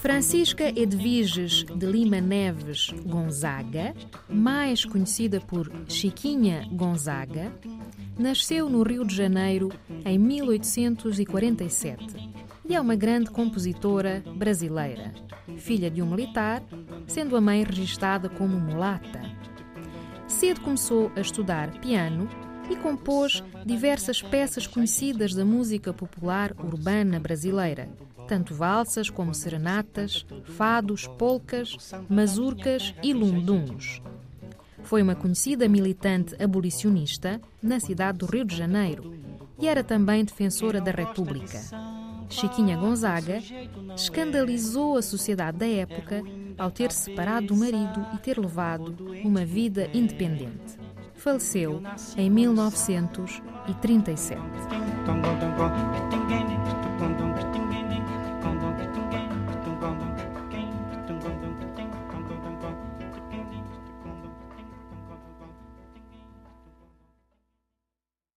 Francisca Edviges de Lima Neves Gonzaga, mais conhecida por Chiquinha Gonzaga, nasceu no Rio de Janeiro em 1847 e é uma grande compositora brasileira, filha de um militar, sendo a mãe registada como mulata. Cedo começou a estudar piano e compôs diversas peças conhecidas da música popular urbana brasileira, tanto valsas como serenatas, fados, polcas, mazurcas e lunduns. Foi uma conhecida militante abolicionista na cidade do Rio de Janeiro e era também defensora da República. Chiquinha Gonzaga escandalizou a sociedade da época ao ter separado do marido e ter levado uma vida independente. Faleceu em 1937.